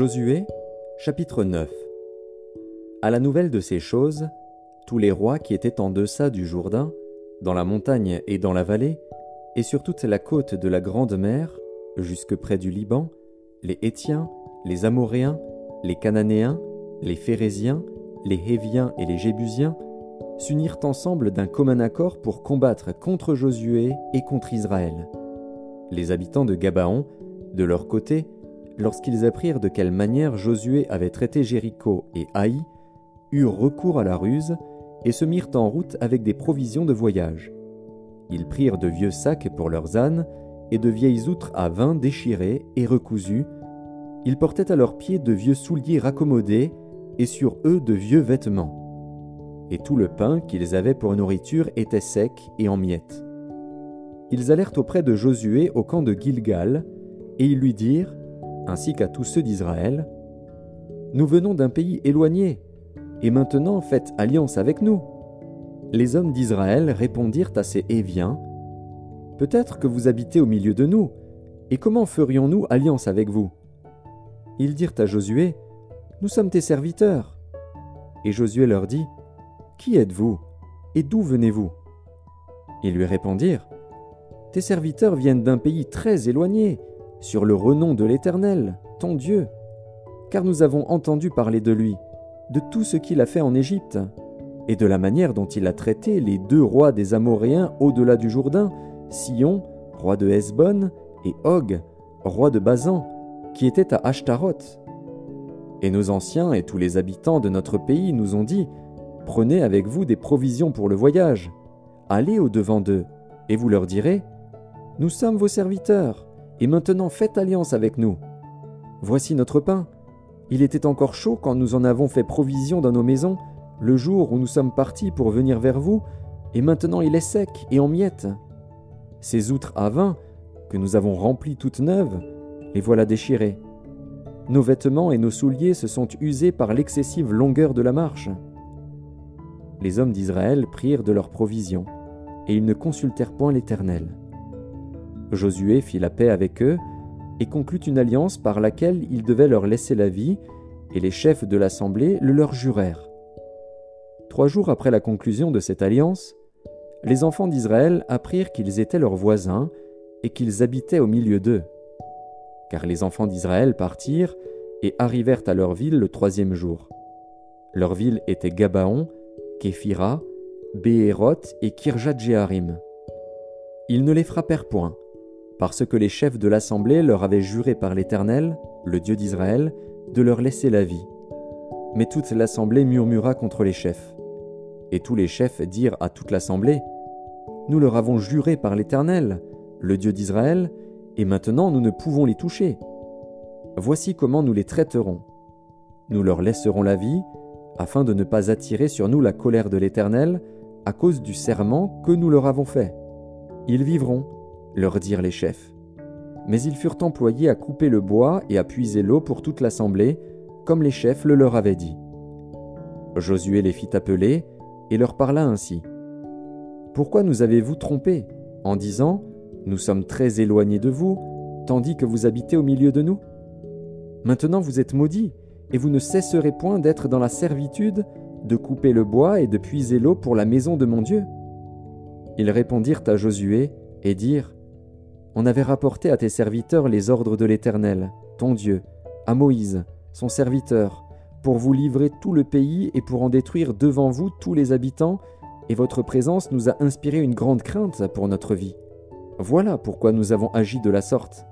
Josué, chapitre 9 À la nouvelle de ces choses, tous les rois qui étaient en deçà du Jourdain, dans la montagne et dans la vallée, et sur toute la côte de la grande mer, jusque près du Liban, les Hétiens, les Amoréens, les Cananéens, les Phérésiens, les Héviens et les Jébusiens, s'unirent ensemble d'un commun accord pour combattre contre Josué et contre Israël. Les habitants de Gabaon, de leur côté, lorsqu'ils apprirent de quelle manière Josué avait traité Jéricho et Haï, eurent recours à la ruse et se mirent en route avec des provisions de voyage. Ils prirent de vieux sacs pour leurs ânes et de vieilles outres à vin déchirées et recousues. Ils portaient à leurs pieds de vieux souliers raccommodés et sur eux de vieux vêtements. Et tout le pain qu'ils avaient pour nourriture était sec et en miettes. Ils allèrent auprès de Josué au camp de Gilgal, et ils lui dirent ainsi qu'à tous ceux d'Israël, Nous venons d'un pays éloigné, et maintenant faites alliance avec nous. Les hommes d'Israël répondirent à ces Éviens, Peut-être que vous habitez au milieu de nous, et comment ferions-nous alliance avec vous? Ils dirent à Josué, Nous sommes tes serviteurs. Et Josué leur dit, Qui êtes-vous et d'où venez-vous? Ils lui répondirent, Tes serviteurs viennent d'un pays très éloigné, sur le renom de l'Éternel, ton Dieu, car nous avons entendu parler de lui, de tout ce qu'il a fait en Égypte, et de la manière dont il a traité les deux rois des Amoréens au-delà du Jourdain, Sion, roi de Hesbon, et Og, roi de Bazan, qui était à Ashtaroth. Et nos anciens et tous les habitants de notre pays nous ont dit, Prenez avec vous des provisions pour le voyage, allez au-devant d'eux, et vous leur direz, Nous sommes vos serviteurs, et maintenant faites alliance avec nous. Voici notre pain. Il était encore chaud quand nous en avons fait provision dans nos maisons, le jour où nous sommes partis pour venir vers vous, et maintenant il est sec et en miettes. Ces outres à vin, que nous avons remplies toutes neuves, les voilà déchirées. Nos vêtements et nos souliers se sont usés par l'excessive longueur de la marche. Les hommes d'Israël prirent de leurs provisions, et ils ne consultèrent point l'Éternel. Josué fit la paix avec eux et conclut une alliance par laquelle il devait leur laisser la vie, et les chefs de l'assemblée le leur jurèrent. Trois jours après la conclusion de cette alliance, les enfants d'Israël apprirent qu'ils étaient leurs voisins et qu'ils habitaient au milieu d'eux. Car les enfants d'Israël partirent et arrivèrent à leur ville le troisième jour. Leur ville était Gabaon, Képhira, Béhéroth et Kirjat Ils ne les frappèrent point, parce que les chefs de l'assemblée leur avaient juré par l'Éternel, le Dieu d'Israël, de leur laisser la vie. Mais toute l'assemblée murmura contre les chefs. Et tous les chefs dirent à toute l'assemblée, Nous leur avons juré par l'Éternel, le Dieu d'Israël, et maintenant nous ne pouvons les toucher. Voici comment nous les traiterons. Nous leur laisserons la vie, afin de ne pas attirer sur nous la colère de l'Éternel, à cause du serment que nous leur avons fait. Ils vivront, leur dirent les chefs. Mais ils furent employés à couper le bois et à puiser l'eau pour toute l'assemblée, comme les chefs le leur avaient dit. Josué les fit appeler et leur parla ainsi. Pourquoi nous avez-vous trompés en disant Nous sommes très éloignés de vous, tandis que vous habitez au milieu de nous? Maintenant vous êtes maudits, et vous ne cesserez point d'être dans la servitude, de couper le bois et de puiser l'eau pour la maison de mon Dieu. Ils répondirent à Josué et dirent on avait rapporté à tes serviteurs les ordres de l'Éternel, ton Dieu, à Moïse, son serviteur, pour vous livrer tout le pays et pour en détruire devant vous tous les habitants, et votre présence nous a inspiré une grande crainte pour notre vie. Voilà pourquoi nous avons agi de la sorte.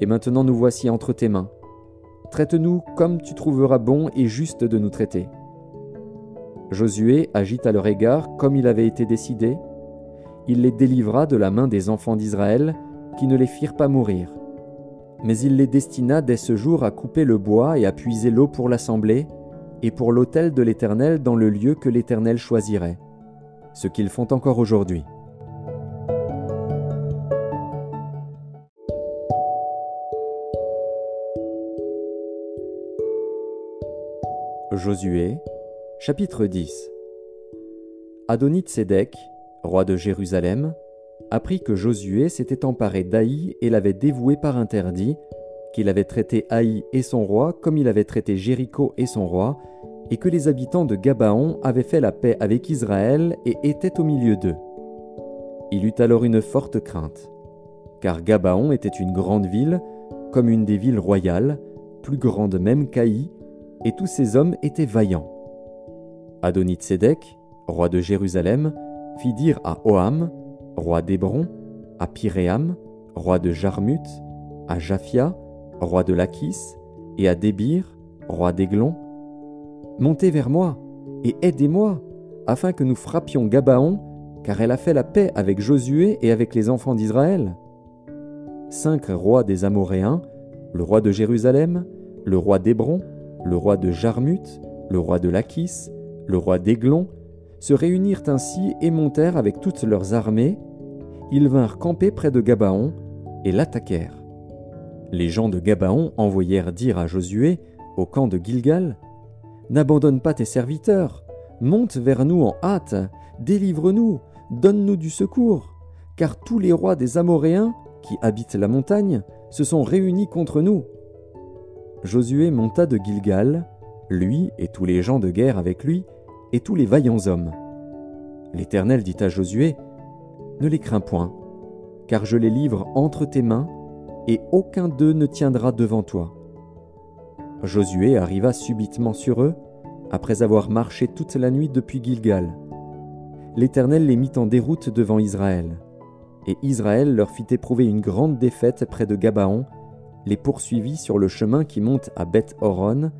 Et maintenant nous voici entre tes mains. Traite-nous comme tu trouveras bon et juste de nous traiter. Josué agit à leur égard comme il avait été décidé, il les délivra de la main des enfants d'Israël, qui ne les firent pas mourir. Mais il les destina dès ce jour à couper le bois et à puiser l'eau pour l'assemblée, et pour l'autel de l'Éternel dans le lieu que l'Éternel choisirait, ce qu'ils font encore aujourd'hui. Josué, chapitre 10 Adonit roi de Jérusalem, apprit que Josué s'était emparé d'Aï et l'avait dévoué par interdit, qu'il avait traité Haï et son roi comme il avait traité Jéricho et son roi, et que les habitants de Gabaon avaient fait la paix avec Israël et étaient au milieu d'eux. Il eut alors une forte crainte, car Gabaon était une grande ville, comme une des villes royales, plus grande même qu'Aï, et tous ses hommes étaient vaillants. Adonit-Sédek, roi de Jérusalem, fit dire à Oham, roi d'Hébron, à Pyréam, roi de Jarmuth, à Japhia, roi de Lachis, et à Débir, roi d'Aiglon, Montez vers moi et aidez-moi, afin que nous frappions Gabaon, car elle a fait la paix avec Josué et avec les enfants d'Israël. Cinq rois des Amoréens, le roi de Jérusalem, le roi d'Hébron, le roi de Jarmuth, le roi de Lachis, le roi d'Aiglon, se réunirent ainsi et montèrent avec toutes leurs armées. Ils vinrent camper près de Gabaon et l'attaquèrent. Les gens de Gabaon envoyèrent dire à Josué, au camp de Gilgal, N'abandonne pas tes serviteurs, monte vers nous en hâte, délivre-nous, donne-nous du secours, car tous les rois des Amoréens, qui habitent la montagne, se sont réunis contre nous. Josué monta de Gilgal, lui et tous les gens de guerre avec lui, et tous les vaillants hommes. L'Éternel dit à Josué, Ne les crains point, car je les livre entre tes mains, et aucun d'eux ne tiendra devant toi. Josué arriva subitement sur eux, après avoir marché toute la nuit depuis Gilgal. L'Éternel les mit en déroute devant Israël. Et Israël leur fit éprouver une grande défaite près de Gabaon, les poursuivit sur le chemin qui monte à Beth-Horon,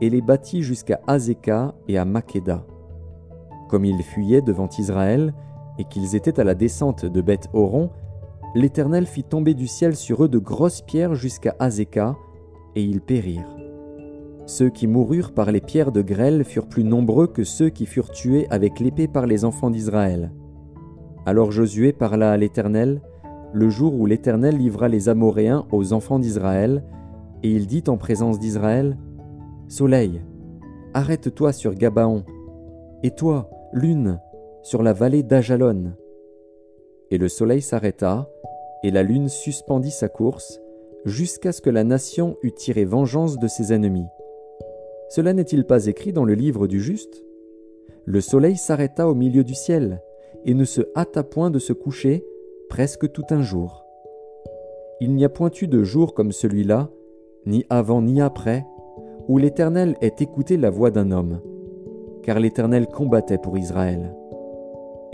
et les battit jusqu'à Azeka et à Makeda. Comme ils fuyaient devant Israël, et qu'ils étaient à la descente de Beth-Horon, l'Éternel fit tomber du ciel sur eux de grosses pierres jusqu'à Azeka, et ils périrent. Ceux qui moururent par les pierres de grêle furent plus nombreux que ceux qui furent tués avec l'épée par les enfants d'Israël. Alors Josué parla à l'Éternel, le jour où l'Éternel livra les Amoréens aux enfants d'Israël, et il dit en présence d'Israël, Soleil, arrête-toi sur Gabaon, et toi, lune, sur la vallée d'Ajalon. Et le soleil s'arrêta, et la lune suspendit sa course, jusqu'à ce que la nation eût tiré vengeance de ses ennemis. Cela n'est-il pas écrit dans le livre du juste? Le soleil s'arrêta au milieu du ciel, et ne se hâta point de se coucher presque tout un jour. Il n'y a point eu de jour comme celui-là, ni avant ni après, où l'Éternel ait écouté la voix d'un homme, car l'Éternel combattait pour Israël.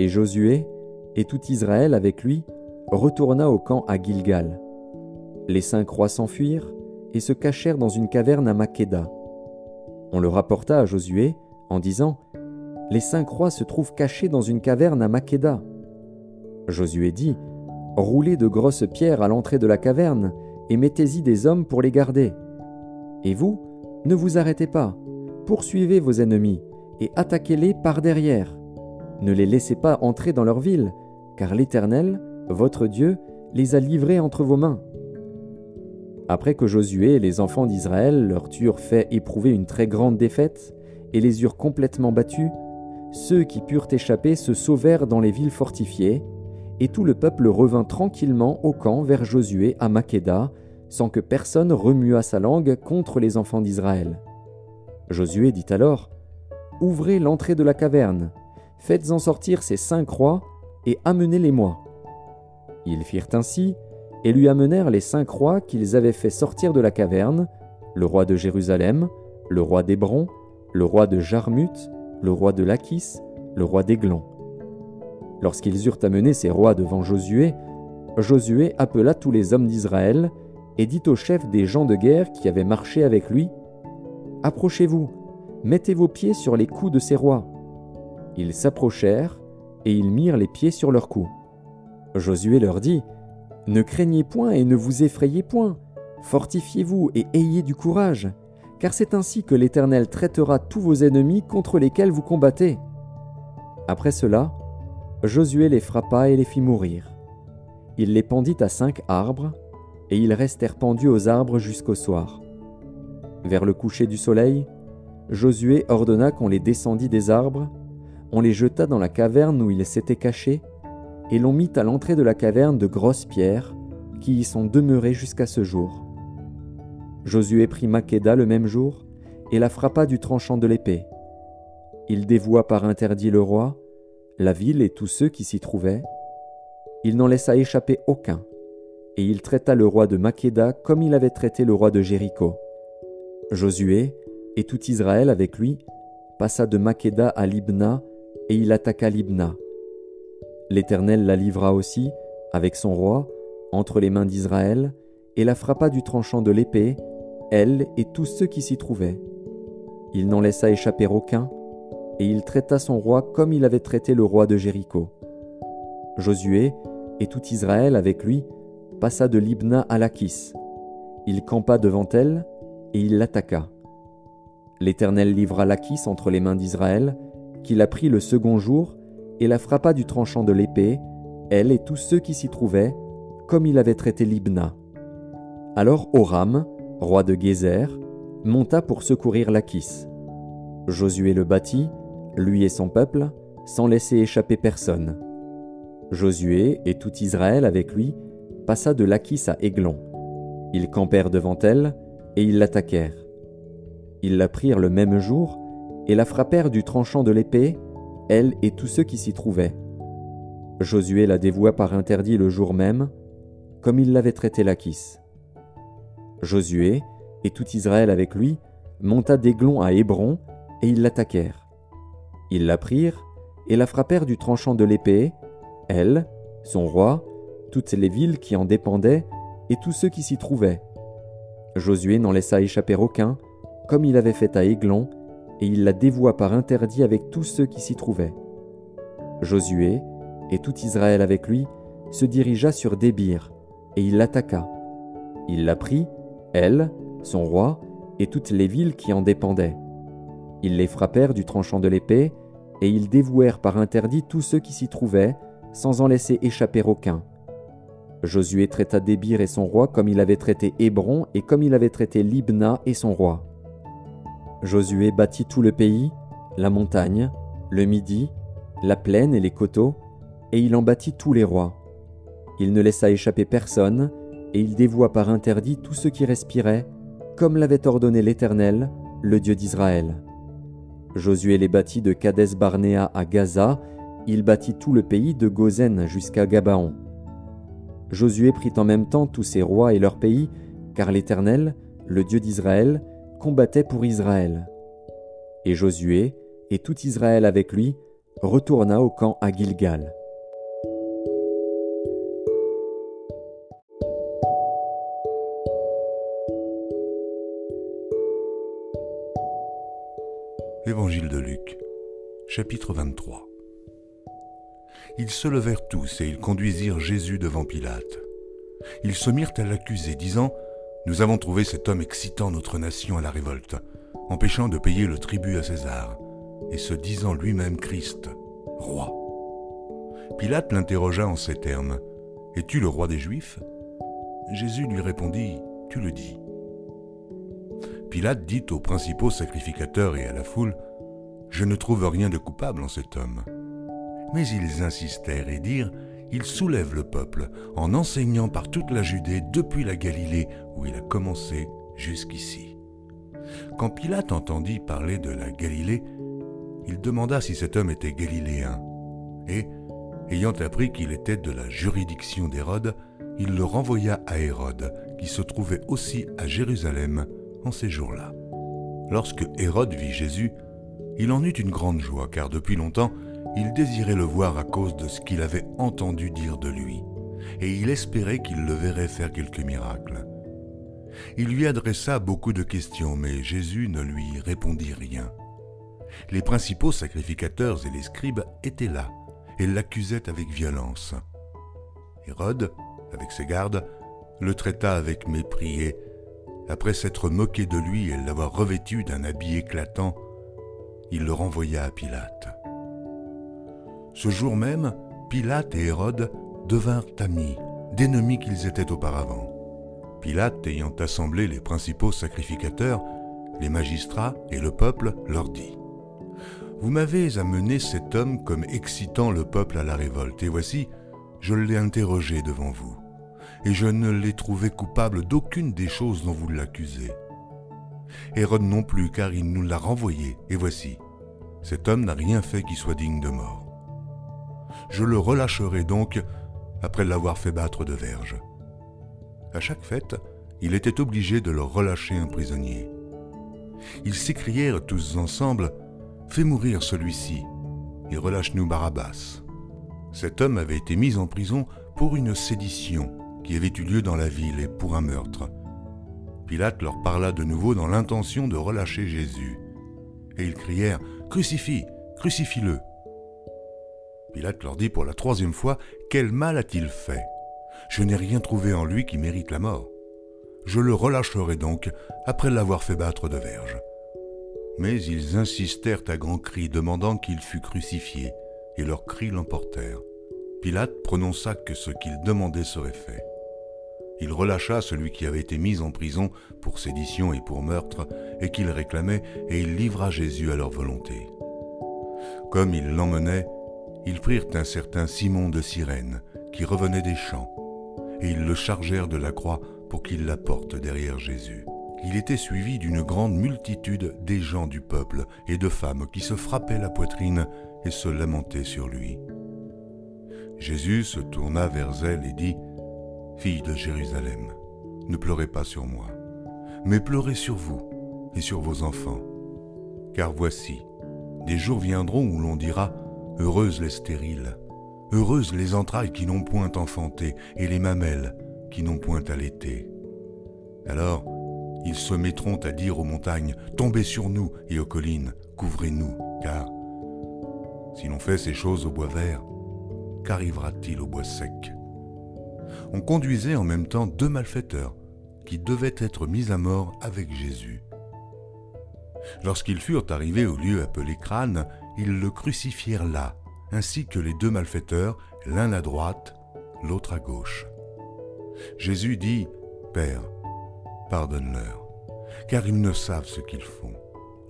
Et Josué, et tout Israël avec lui, retourna au camp à Gilgal. Les cinq rois s'enfuirent et se cachèrent dans une caverne à Makeda. On le rapporta à Josué en disant Les cinq rois se trouvent cachés dans une caverne à Makeda. Josué dit Roulez de grosses pierres à l'entrée de la caverne et mettez-y des hommes pour les garder. Et vous, ne vous arrêtez pas, poursuivez vos ennemis et attaquez-les par derrière. Ne les laissez pas entrer dans leur ville, car l'Éternel, votre Dieu, les a livrés entre vos mains. Après que Josué et les enfants d'Israël leur eurent fait éprouver une très grande défaite et les eurent complètement battus, ceux qui purent échapper se sauvèrent dans les villes fortifiées, et tout le peuple revint tranquillement au camp vers Josué à Makeda, sans que personne remuât sa langue contre les enfants d'Israël. Josué dit alors Ouvrez l'entrée de la caverne, faites-en sortir ces cinq rois, et amenez-les-moi. Ils firent ainsi, et lui amenèrent les cinq rois qu'ils avaient fait sortir de la caverne, le roi de Jérusalem, le roi d'Hébron, le roi de Jarmuth, le roi de Lachis, le roi d'Aiglon. Lorsqu'ils eurent amené ces rois devant Josué, Josué appela tous les hommes d'Israël et dit aux chefs des gens de guerre qui avaient marché avec lui, Approchez-vous, mettez vos pieds sur les coups de ces rois. Ils s'approchèrent, et ils mirent les pieds sur leurs coups. Josué leur dit, ne craignez point et ne vous effrayez point, fortifiez-vous et ayez du courage, car c'est ainsi que l'Éternel traitera tous vos ennemis contre lesquels vous combattez. Après cela, Josué les frappa et les fit mourir. Il les pendit à cinq arbres, et ils restèrent pendus aux arbres jusqu'au soir. Vers le coucher du soleil, Josué ordonna qu'on les descendît des arbres, on les jeta dans la caverne où ils s'étaient cachés, et l'on mit à l'entrée de la caverne de grosses pierres, qui y sont demeurées jusqu'à ce jour. Josué prit Maqueda le même jour et la frappa du tranchant de l'épée. Il dévoua par interdit le roi, la ville et tous ceux qui s'y trouvaient. Il n'en laissa échapper aucun, et il traita le roi de Maqueda comme il avait traité le roi de Jéricho. Josué et tout Israël avec lui passa de Maqueda à Libna, et il attaqua Libna. L'Éternel la livra aussi, avec son roi, entre les mains d'Israël, et la frappa du tranchant de l'épée, elle et tous ceux qui s'y trouvaient. Il n'en laissa échapper aucun, et il traita son roi comme il avait traité le roi de Jéricho. Josué et tout Israël avec lui passa de Libna à Lachis. Il campa devant elle, et il l'attaqua. L'Éternel livra Lachis entre les mains d'Israël, qui la prit le second jour, et la frappa du tranchant de l'épée, elle et tous ceux qui s'y trouvaient, comme il avait traité Libna. Alors Oram, roi de Gézer, monta pour secourir Lachis. Josué le battit, lui et son peuple, sans laisser échapper personne. Josué et tout Israël avec lui passa de Lachis à Aiglon. Ils campèrent devant elle, et ils l'attaquèrent. Ils la prirent le même jour, et la frappèrent du tranchant de l'épée, elle et tous ceux qui s'y trouvaient. Josué la dévoua par interdit le jour même, comme il l'avait traité Lachis. Josué, et tout Israël avec lui, monta d'Aiglon à Hébron, et ils l'attaquèrent. Ils la prirent, et la frappèrent du tranchant de l'épée, elle, son roi, toutes les villes qui en dépendaient, et tous ceux qui s'y trouvaient. Josué n'en laissa échapper aucun, comme il avait fait à Aiglon, et il la dévoua par interdit avec tous ceux qui s'y trouvaient. Josué, et tout Israël avec lui, se dirigea sur Débir, et il l'attaqua. Il la prit, elle, son roi, et toutes les villes qui en dépendaient. Ils les frappèrent du tranchant de l'épée, et ils dévouèrent par interdit tous ceux qui s'y trouvaient, sans en laisser échapper aucun. Josué traita Débir et son roi comme il avait traité Hébron et comme il avait traité Libna et son roi. Josué bâtit tout le pays, la montagne, le midi, la plaine et les coteaux, et il en bâtit tous les rois. Il ne laissa échapper personne, et il dévoua par interdit tous ceux qui respiraient, comme l'avait ordonné l'Éternel, le Dieu d'Israël. Josué les bâtit de Kadès Barnéa à Gaza, il bâtit tout le pays de Gozen jusqu'à Gabaon. Josué prit en même temps tous ses rois et leurs pays, car l'Éternel, le Dieu d'Israël, combattait pour Israël. Et Josué, et tout Israël avec lui, retourna au camp à Gilgal. Évangile de Luc, chapitre 23 Ils se levèrent tous et ils conduisirent Jésus devant Pilate. Ils se mirent à l'accuser, disant Nous avons trouvé cet homme excitant notre nation à la révolte, empêchant de payer le tribut à César, et se disant lui-même Christ, roi. Pilate l'interrogea en ces termes Es-tu le roi des Juifs? Jésus lui répondit Tu le dis. Pilate dit aux principaux sacrificateurs et à la foule, Je ne trouve rien de coupable en cet homme. Mais ils insistèrent et dirent, Il soulève le peuple en enseignant par toute la Judée depuis la Galilée où il a commencé jusqu'ici. Quand Pilate entendit parler de la Galilée, il demanda si cet homme était galiléen. Et, ayant appris qu'il était de la juridiction d'Hérode, il le renvoya à Hérode, qui se trouvait aussi à Jérusalem en ces jours-là. Lorsque Hérode vit Jésus, il en eut une grande joie, car depuis longtemps, il désirait le voir à cause de ce qu'il avait entendu dire de lui, et il espérait qu'il le verrait faire quelques miracles. Il lui adressa beaucoup de questions, mais Jésus ne lui répondit rien. Les principaux sacrificateurs et les scribes étaient là, et l'accusaient avec violence. Hérode, avec ses gardes, le traita avec mépris et après s'être moqué de lui et l'avoir revêtu d'un habit éclatant, il le renvoya à Pilate. Ce jour même, Pilate et Hérode devinrent amis, d'ennemis qu'ils étaient auparavant. Pilate, ayant assemblé les principaux sacrificateurs, les magistrats et le peuple, leur dit Vous m'avez amené cet homme comme excitant le peuple à la révolte, et voici, je l'ai interrogé devant vous et je ne l'ai trouvé coupable d'aucune des choses dont vous l'accusez. Hérode non plus, car il nous l'a renvoyé, et voici, cet homme n'a rien fait qui soit digne de mort. Je le relâcherai donc après l'avoir fait battre de verge. À chaque fête, il était obligé de leur relâcher un prisonnier. Ils s'écrièrent tous ensemble Fais mourir celui-ci et relâche-nous Barabbas. Cet homme avait été mis en prison pour une sédition qui avait eu lieu dans la ville et pour un meurtre. Pilate leur parla de nouveau dans l'intention de relâcher Jésus. Et ils crièrent Crucifie, crucifie-le. Pilate leur dit pour la troisième fois Quel mal a-t-il fait? Je n'ai rien trouvé en lui qui mérite la mort. Je le relâcherai donc après l'avoir fait battre de verge. Mais ils insistèrent à grands cris, demandant qu'il fût crucifié, et leurs cris l'emportèrent. Pilate prononça que ce qu'ils demandaient serait fait. Il relâcha celui qui avait été mis en prison pour sédition et pour meurtre, et qu'il réclamait, et il livra Jésus à leur volonté. Comme ils l'emmenaient, ils prirent un certain Simon de Cyrène, qui revenait des champs, et ils le chargèrent de la croix pour qu'il la porte derrière Jésus. Il était suivi d'une grande multitude des gens du peuple et de femmes qui se frappaient la poitrine et se lamentaient sur lui. Jésus se tourna vers elle et dit, Fille de Jérusalem, ne pleurez pas sur moi, mais pleurez sur vous et sur vos enfants. Car voici, des jours viendront où l'on dira, Heureuses les stériles, heureuses les entrailles qui n'ont point enfanté, et les mamelles qui n'ont point allaité. Alors, ils se mettront à dire aux montagnes, Tombez sur nous, et aux collines, couvrez-nous, car si l'on fait ces choses au bois vert, qu'arrivera-t-il au bois sec? On conduisait en même temps deux malfaiteurs, qui devaient être mis à mort avec Jésus. Lorsqu'ils furent arrivés au lieu appelé crâne, ils le crucifièrent là, ainsi que les deux malfaiteurs, l'un à droite, l'autre à gauche. Jésus dit, Père, pardonne-leur, car ils ne savent ce qu'ils font.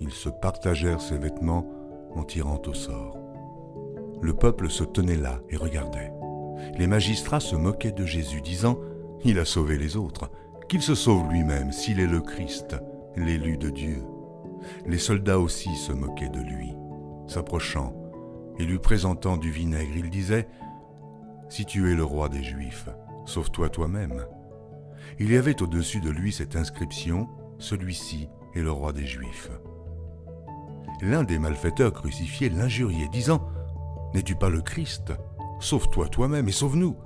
Ils se partagèrent ses vêtements en tirant au sort. Le peuple se tenait là et regardait. Les magistrats se moquaient de Jésus, disant, Il a sauvé les autres, qu'il se sauve lui-même s'il est le Christ, l'élu de Dieu. Les soldats aussi se moquaient de lui. S'approchant et lui présentant du vinaigre, il disait, Si tu es le roi des Juifs, sauve-toi toi-même. Il y avait au-dessus de lui cette inscription, Celui-ci est le roi des Juifs. L'un des malfaiteurs crucifiés l'injuriait, disant, N'es-tu pas le Christ? Sauve-toi toi-même et sauve-nous.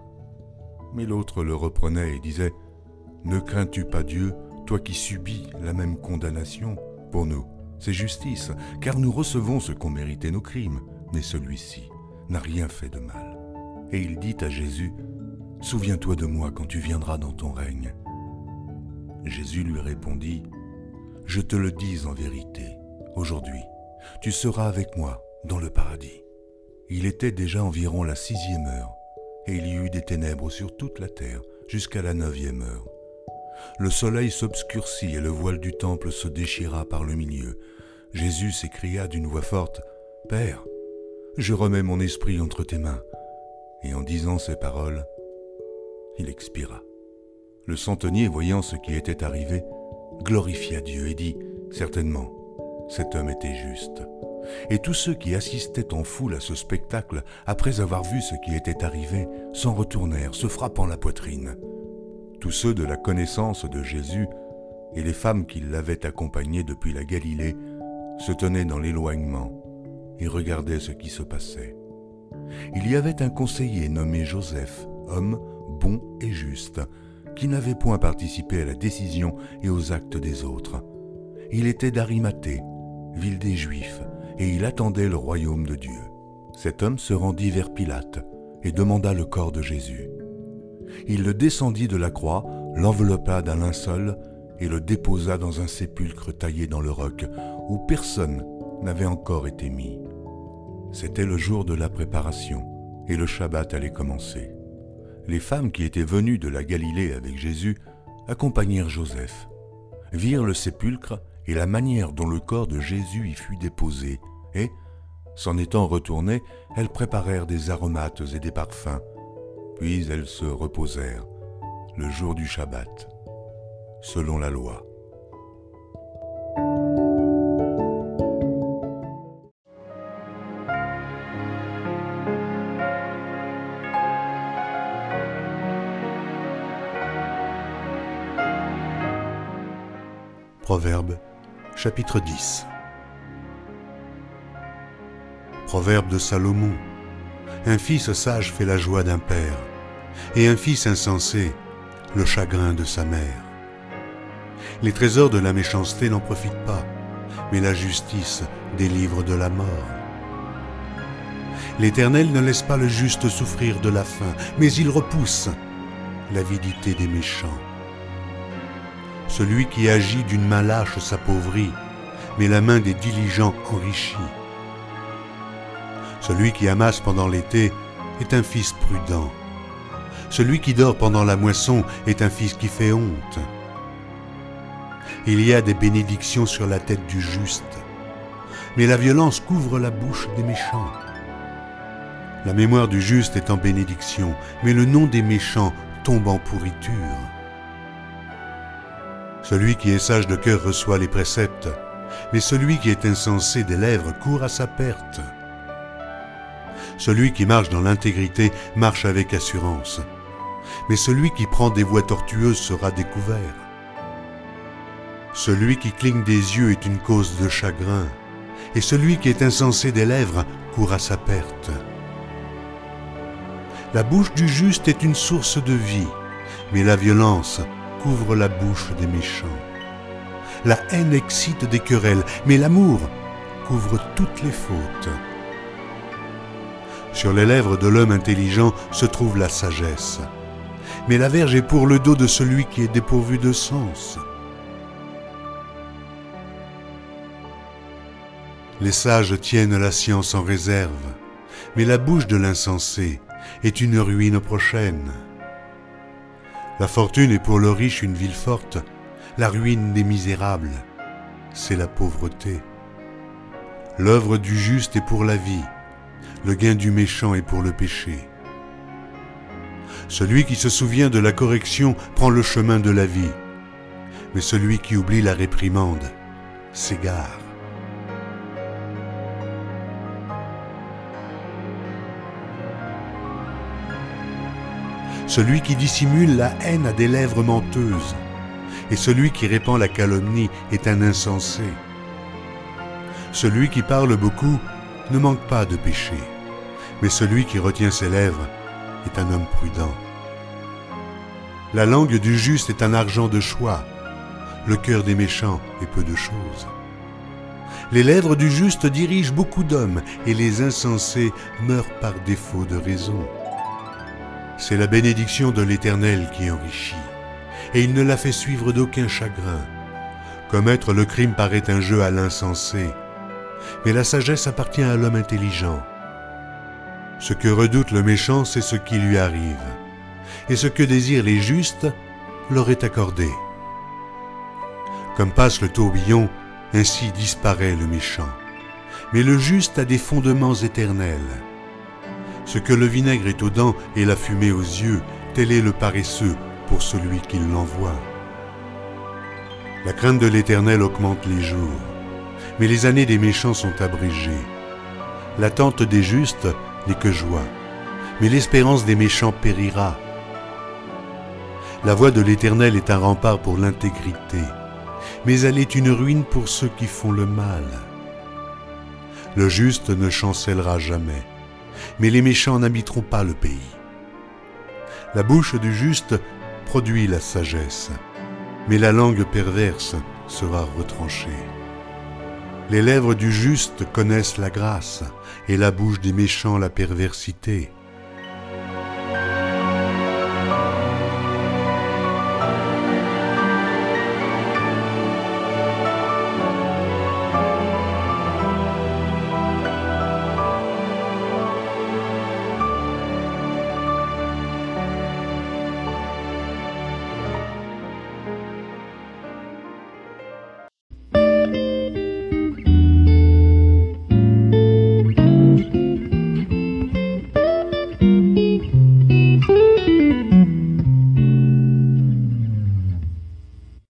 Mais l'autre le reprenait et disait, Ne crains-tu pas Dieu, toi qui subis la même condamnation Pour nous, c'est justice, car nous recevons ce qu'ont mérité nos crimes, mais celui-ci n'a rien fait de mal. Et il dit à Jésus, Souviens-toi de moi quand tu viendras dans ton règne. Jésus lui répondit, Je te le dis en vérité, aujourd'hui, tu seras avec moi dans le paradis. Il était déjà environ la sixième heure, et il y eut des ténèbres sur toute la terre jusqu'à la neuvième heure. Le soleil s'obscurcit et le voile du temple se déchira par le milieu. Jésus s'écria d'une voix forte, Père, je remets mon esprit entre tes mains. Et en disant ces paroles, il expira. Le centenier, voyant ce qui était arrivé, glorifia Dieu et dit, Certainement, cet homme était juste. Et tous ceux qui assistaient en foule à ce spectacle, après avoir vu ce qui était arrivé, s'en retournèrent, se frappant la poitrine. Tous ceux de la connaissance de Jésus et les femmes qui l'avaient accompagné depuis la Galilée se tenaient dans l'éloignement et regardaient ce qui se passait. Il y avait un conseiller nommé Joseph, homme bon et juste, qui n'avait point participé à la décision et aux actes des autres. Il était d'Arimathée, ville des Juifs, et il attendait le royaume de Dieu. Cet homme se rendit vers Pilate et demanda le corps de Jésus. Il le descendit de la croix, l'enveloppa d'un linceul et le déposa dans un sépulcre taillé dans le roc où personne n'avait encore été mis. C'était le jour de la préparation et le Shabbat allait commencer les femmes qui étaient venues de la Galilée avec Jésus accompagnèrent Joseph, virent le sépulcre et la manière dont le corps de Jésus y fut déposé, et, s'en étant retournées, elles préparèrent des aromates et des parfums. Puis elles se reposèrent, le jour du Shabbat, selon la loi. Proverbe chapitre 10 Proverbe de Salomon Un fils sage fait la joie d'un père, et un fils insensé le chagrin de sa mère. Les trésors de la méchanceté n'en profitent pas, mais la justice délivre de la mort. L'Éternel ne laisse pas le juste souffrir de la faim, mais il repousse l'avidité des méchants. Celui qui agit d'une main lâche s'appauvrit, mais la main des diligents enrichit. Celui qui amasse pendant l'été est un fils prudent. Celui qui dort pendant la moisson est un fils qui fait honte. Il y a des bénédictions sur la tête du juste, mais la violence couvre la bouche des méchants. La mémoire du juste est en bénédiction, mais le nom des méchants tombe en pourriture. Celui qui est sage de cœur reçoit les préceptes, mais celui qui est insensé des lèvres court à sa perte. Celui qui marche dans l'intégrité marche avec assurance, mais celui qui prend des voies tortueuses sera découvert. Celui qui cligne des yeux est une cause de chagrin, et celui qui est insensé des lèvres court à sa perte. La bouche du juste est une source de vie, mais la violence couvre la bouche des méchants. La haine excite des querelles, mais l'amour couvre toutes les fautes. Sur les lèvres de l'homme intelligent se trouve la sagesse, mais la verge est pour le dos de celui qui est dépourvu de sens. Les sages tiennent la science en réserve, mais la bouche de l'insensé est une ruine prochaine. La fortune est pour le riche une ville forte, la ruine des misérables, c'est la pauvreté. L'œuvre du juste est pour la vie, le gain du méchant est pour le péché. Celui qui se souvient de la correction prend le chemin de la vie, mais celui qui oublie la réprimande s'égare. Celui qui dissimule la haine a des lèvres menteuses, et celui qui répand la calomnie est un insensé. Celui qui parle beaucoup ne manque pas de péché, mais celui qui retient ses lèvres est un homme prudent. La langue du juste est un argent de choix, le cœur des méchants est peu de choses. Les lèvres du juste dirigent beaucoup d'hommes, et les insensés meurent par défaut de raison. C'est la bénédiction de l'Éternel qui enrichit, et il ne la fait suivre d'aucun chagrin. Commettre le crime paraît un jeu à l'insensé, mais la sagesse appartient à l'homme intelligent. Ce que redoute le méchant, c'est ce qui lui arrive, et ce que désirent les justes leur est accordé. Comme passe le tourbillon, ainsi disparaît le méchant. Mais le juste a des fondements éternels. Ce que le vinaigre est aux dents et la fumée aux yeux, tel est le paresseux pour celui qui l'envoie. La crainte de l'Éternel augmente les jours, mais les années des méchants sont abrégées. L'attente des justes n'est que joie, mais l'espérance des méchants périra. La voix de l'Éternel est un rempart pour l'intégrité, mais elle est une ruine pour ceux qui font le mal. Le juste ne chancellera jamais mais les méchants n'habiteront pas le pays. La bouche du juste produit la sagesse, mais la langue perverse sera retranchée. Les lèvres du juste connaissent la grâce, et la bouche des méchants la perversité.